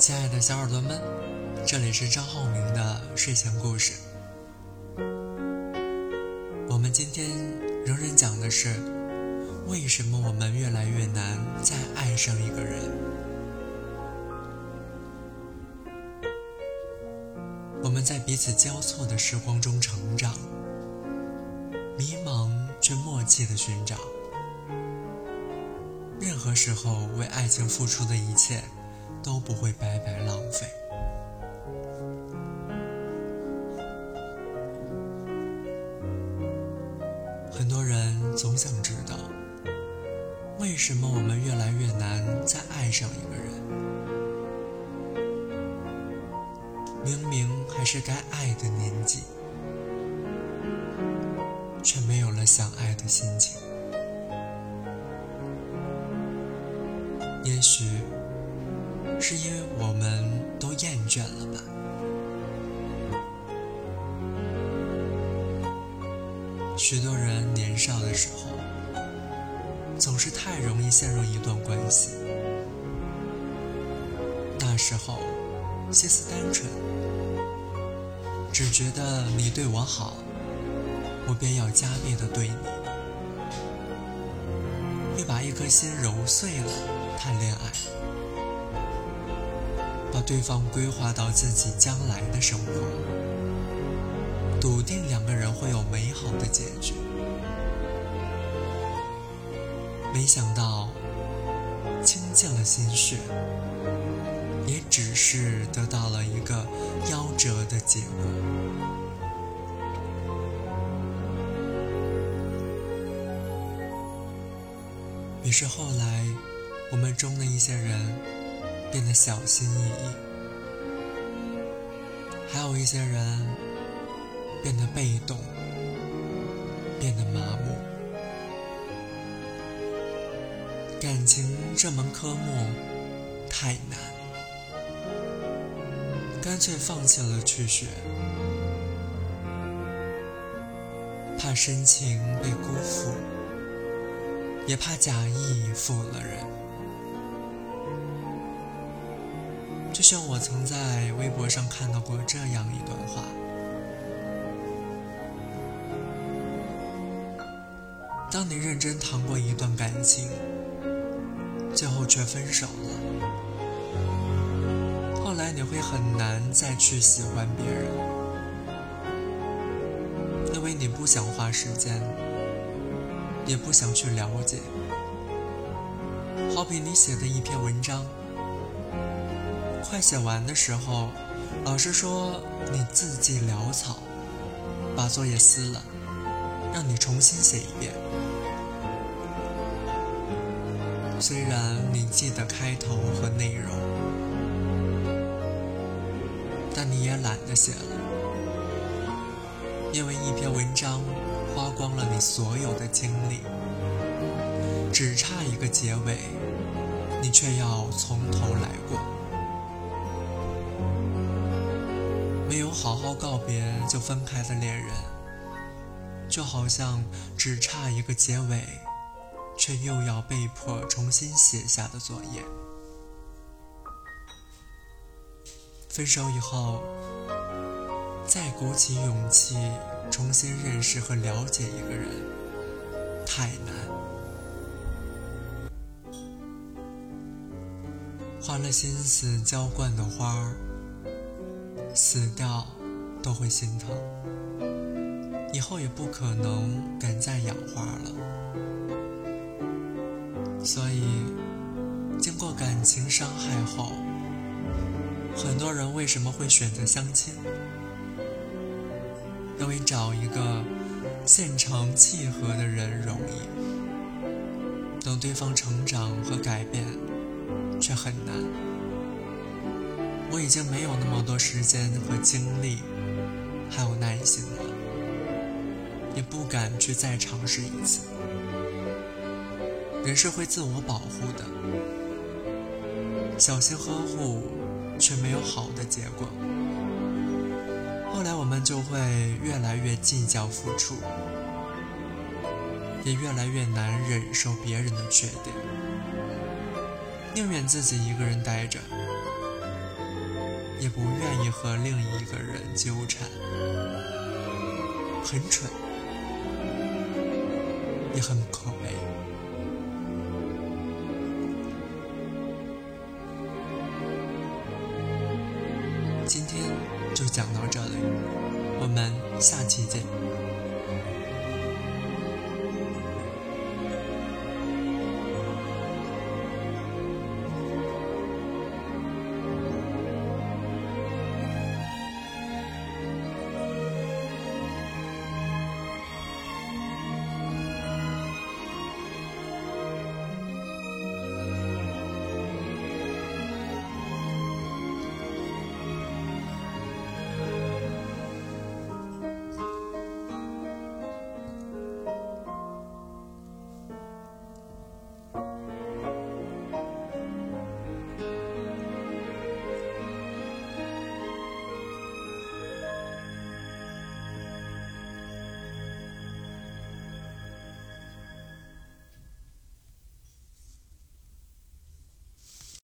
亲爱的小耳朵们，这里是张浩明的睡前故事。我们今天仍然讲的是，为什么我们越来越难再爱上一个人？我们在彼此交错的时光中成长，迷茫却默契的寻找。任何时候为爱情付出的一切都不会白白浪费。很多人总想知道，为什么我们越来越难再爱上一个人？明明还是该爱的年纪，却没有了想爱的心情。也许是因为我们都厌倦了吧。许多人年少的时候，总是太容易陷入一段关系。那时候，心思单纯，只觉得你对我好，我便要加倍的对你，会把一颗心揉碎了。谈恋爱，对方规划到自己将来的生活，笃定两个人会有美好的结局。没想到，倾尽了心血，也只是得到了一个夭折的结果。于是后来。我们中的一些人变得小心翼翼，还有一些人变得被动，变得麻木。感情这门科目太难，干脆放弃了去学，怕深情被辜负，也怕假意负了人。就像我曾在微博上看到过这样一段话：当你认真谈过一段感情，最后却分手了，后来你会很难再去喜欢别人，因为你不想花时间，也不想去了解。好比你写的一篇文章。快写完的时候，老师说你字迹潦草，把作业撕了，让你重新写一遍。虽然你记得开头和内容，但你也懒得写了，因为一篇文章花光了你所有的精力，只差一个结尾，你却要从头来过。好好告别就分开的恋人，就好像只差一个结尾，却又要被迫重新写下的作业。分手以后，再鼓起勇气重新认识和了解一个人，太难。花了心思浇灌的花儿。死掉都会心疼，以后也不可能敢再养花了。所以，经过感情伤害后，很多人为什么会选择相亲？因为找一个现成契合的人容易，等对方成长和改变，却很难。我已经没有那么多时间和精力，还有耐心了，也不敢去再尝试一次。人是会自我保护的，小心呵护却没有好的结果。后来我们就会越来越计较付出，也越来越难忍受别人的缺点，宁愿自己一个人待着。也不愿意和另一个人纠缠，很蠢，也很可悲。今天就讲到这里，我们下期见。